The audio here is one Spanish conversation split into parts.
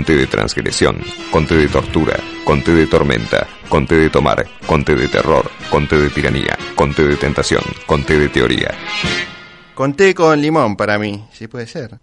Conte de transgresión, conte de tortura, conte de tormenta, conte de tomar, conte de terror, conte de tiranía, conte de tentación, conte de teoría. Conté con limón para mí, si puede ser.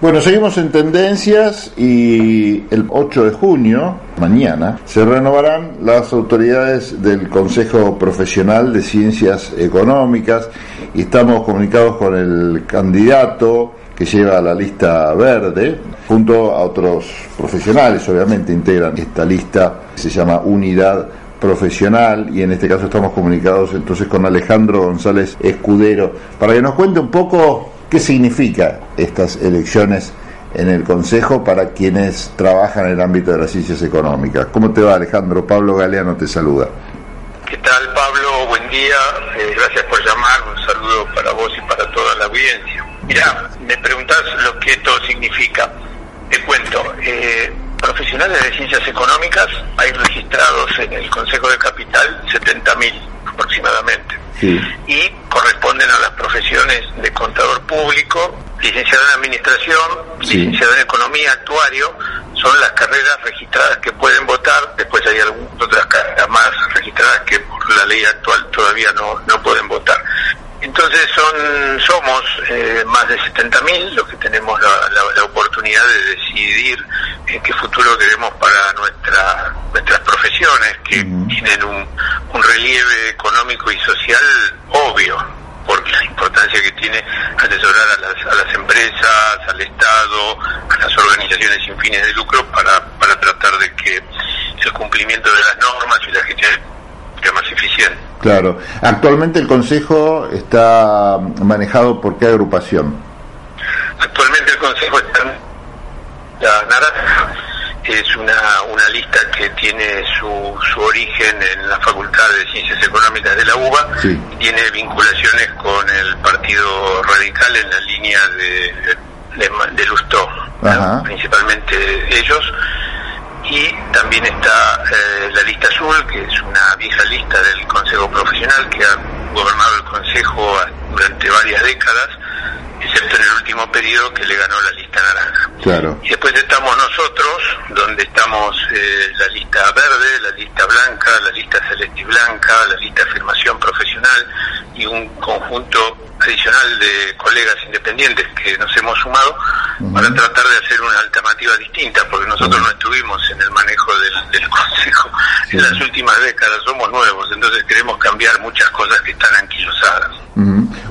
Bueno, seguimos en tendencias y el 8 de junio, mañana, se renovarán las autoridades del Consejo Profesional de Ciencias Económicas y estamos comunicados con el candidato que lleva la lista verde, junto a otros profesionales, obviamente, integran esta lista, se llama Unidad Profesional, y en este caso estamos comunicados entonces con Alejandro González Escudero, para que nos cuente un poco qué significa estas elecciones en el Consejo para quienes trabajan en el ámbito de las ciencias económicas. ¿Cómo te va Alejandro? Pablo Galeano te saluda. ¿Qué tal Pablo? Buen día, eh, gracias por llamar, un saludo para vos y para toda la audiencia. Mira, me preguntás lo que esto significa. Te cuento, eh, profesionales de ciencias económicas hay registrados en el Consejo de Capital 70.000 aproximadamente. Y a las profesiones de contador público, licenciado en administración, licenciado en economía, actuario, son las carreras registradas que pueden votar, después hay algunas otras carreras más registradas que por la ley actual todavía no, no pueden votar. Entonces son somos eh, más de 70.000 los que tenemos la, oportunidad de decidir en qué futuro queremos para nuestra, nuestras profesiones, que tienen un, relieve económico y social obvio, la importancia que tiene asesorar a las, a las empresas, al Estado, a las organizaciones sin fines de lucro para, para tratar de que el cumplimiento de las normas y la gestión sea más eficiente. Claro. Actualmente el Consejo está manejado por qué agrupación? Actualmente el Consejo está la naranja es una, una lista que tiene su, su origen en la Facultad de Ciencias Económicas de la UBA, tiene vinculaciones con el Partido Radical en la línea de, de, de Lustó, principalmente ellos, y también está eh, la lista azul, que es una vieja lista del Consejo Profesional que ha gobernado el Consejo durante varias décadas, excepto en el último periodo que le ganó la lista naranja. Claro. Y después estamos nosotros, donde estamos eh, la lista verde, la lista blanca, la lista celeste y blanca, la lista afirmación profesional y un conjunto adicional de colegas independientes que nos hemos sumado para tratar de hacer una alternativa distinta, porque nosotros no estuvimos en el manejo del, Consejo en las últimas décadas, somos nuevos, entonces queremos cambiar muchas cosas que están anquilosadas.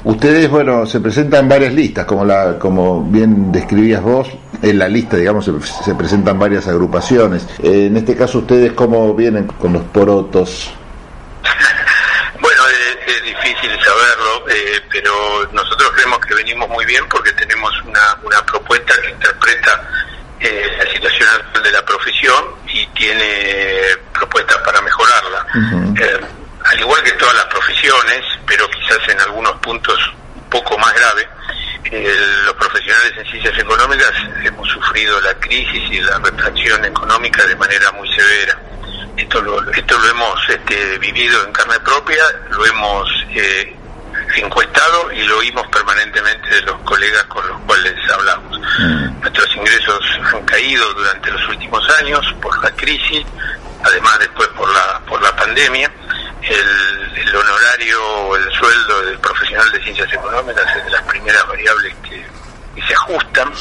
Ustedes, bueno, se presentan varias listas, como la como bien describías vos, en la lista, digamos, se, presentan varias agrupaciones. en este caso, ¿ustedes cómo vienen con los porotos? es difícil saberlo, eh, pero nosotros creemos que venimos muy bien porque tenemos una, una propuesta que interpreta eh, la situación actual de la profesión y tiene propuestas para mejorarla. Eh, al igual que todas las profesiones, pero quizás en algunos puntos un poco más grave, los profesionales en ciencias económicas hemos sufrido la crisis y la retracción económica de manera muy severa esto lo, esto lo hemos este, vivido en carne propia, lo hemos eh, encuestado y lo oímos permanentemente de los colegas con los cuales hablamos. Mm. Nuestros ingresos han caído durante los últimos años por la crisis, además después por la, por la pandemia. El, el honorario o el sueldo del profesional de ciencias económicas es de las primeras variables que, se ajustan.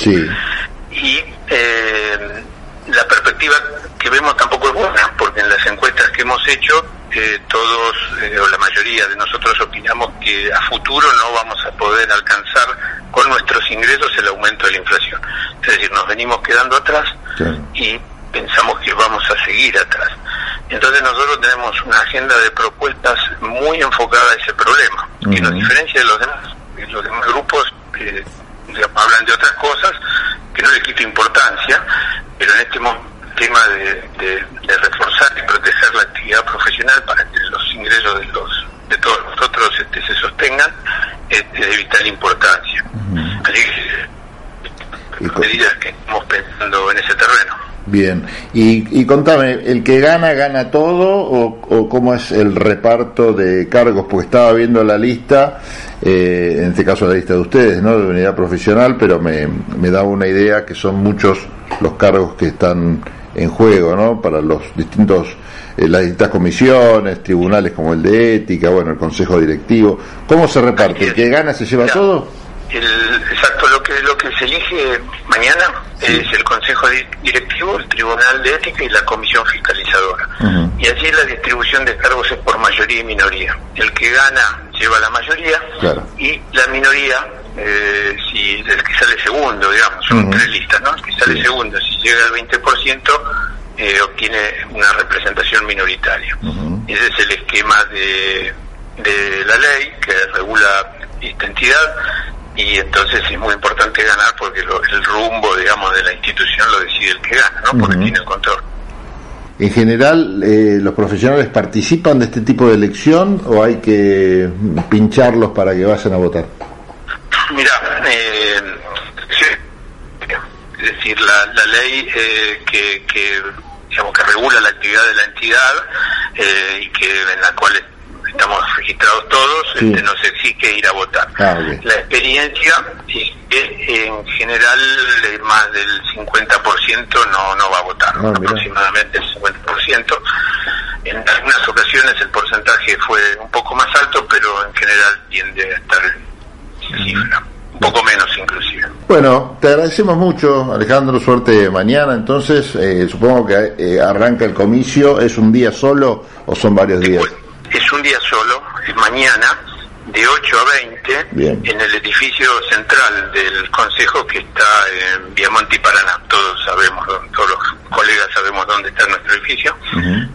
Y eh, la perspectiva que vemos tampoco es buena, porque en las encuestas que hemos hecho, eh, todos eh, o la mayoría de nosotros opinamos que a futuro no vamos a poder alcanzar con nuestros ingresos el aumento de la inflación. Es decir, nos venimos quedando atrás y pensamos que vamos a seguir atrás. Entonces nosotros tenemos una agenda de propuestas muy enfocada a ese problema, que nos diferencia de los demás. Los demás grupos eh, hablan de otras cosas que no le quito importancia, pero en este tema de, reforzar y proteger la actividad profesional para que los ingresos de los de todos nosotros este, se sostengan es de vital importancia. Así que medidas que estamos pensando en ese terreno. Bien, y, y contame, ¿el que gana, gana todo o, o cómo es el reparto de cargos? Porque estaba viendo la lista eh, en este caso la lista de ustedes, ¿no? De unidad profesional, pero me, me da una idea que son muchos los cargos que están en juego, ¿no? Para los distintos, eh, las distintas comisiones, tribunales como el de ética, bueno, el consejo directivo. ¿Cómo se reparte? ¿El que gana se lleva todo? El, exacto, lo que lo que se elige mañana es el consejo directivo, el tribunal de ética y la comisión fiscalizadora. Y allí la distribución de cargos es por mayoría y minoría. El que gana lleva la mayoría y la minoría eh, si el que sale segundo, digamos, son tres listas, ¿no? El que sale segundo, si llega al 20%, eh, obtiene una representación minoritaria. Ese es el esquema de, de la ley que regula esta entidad y entonces es muy importante ganar porque el rumbo, digamos, de la institución lo decide el que gana, ¿no? Porque tiene el control. En general, eh, ¿los profesionales participan de este tipo de elección o hay que pincharlos para que vayan a votar? Mira, eh, es decir, la, la ley eh, que, que, digamos, que regula la actividad de la entidad eh, y que en la cual estamos registrados todos, este, nos exige ir a votar. Ah, la experiencia es que en general más del 50% no, no va a votar, ah, aproximadamente el 50%. En algunas ocasiones el porcentaje fue un poco más alto, pero en general tiende a estar cifra. Un poco menos inclusive. Bueno, te agradecemos mucho, Alejandro. Suerte mañana. Entonces, eh, supongo que eh, arranca el comicio. ¿Es un día solo o son varios días? Es un día solo, es mañana, de 8 a 20, en el edificio central del Consejo que está en Viamonte y Paraná. Todos sabemos, todos los colegas sabemos dónde está nuestro edificio.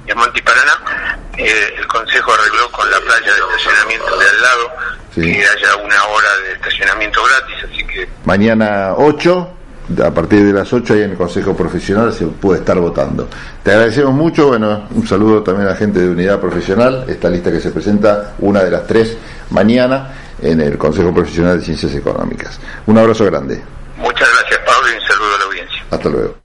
Viamonte y Paraná. Eh, el Consejo arregló con la playa de estacionamiento de al lado que haya una hora de estacionamiento gratis, así que... Mañana 8, a partir de las 8 ahí en el Consejo Profesional se puede estar votando. Te agradecemos mucho, bueno, un saludo también a la gente de Unidad Profesional, esta lista que se presenta, una de las tres mañana en el Consejo Profesional de Ciencias Económicas. Un abrazo grande. Muchas gracias Pablo y un saludo a la audiencia. Hasta luego.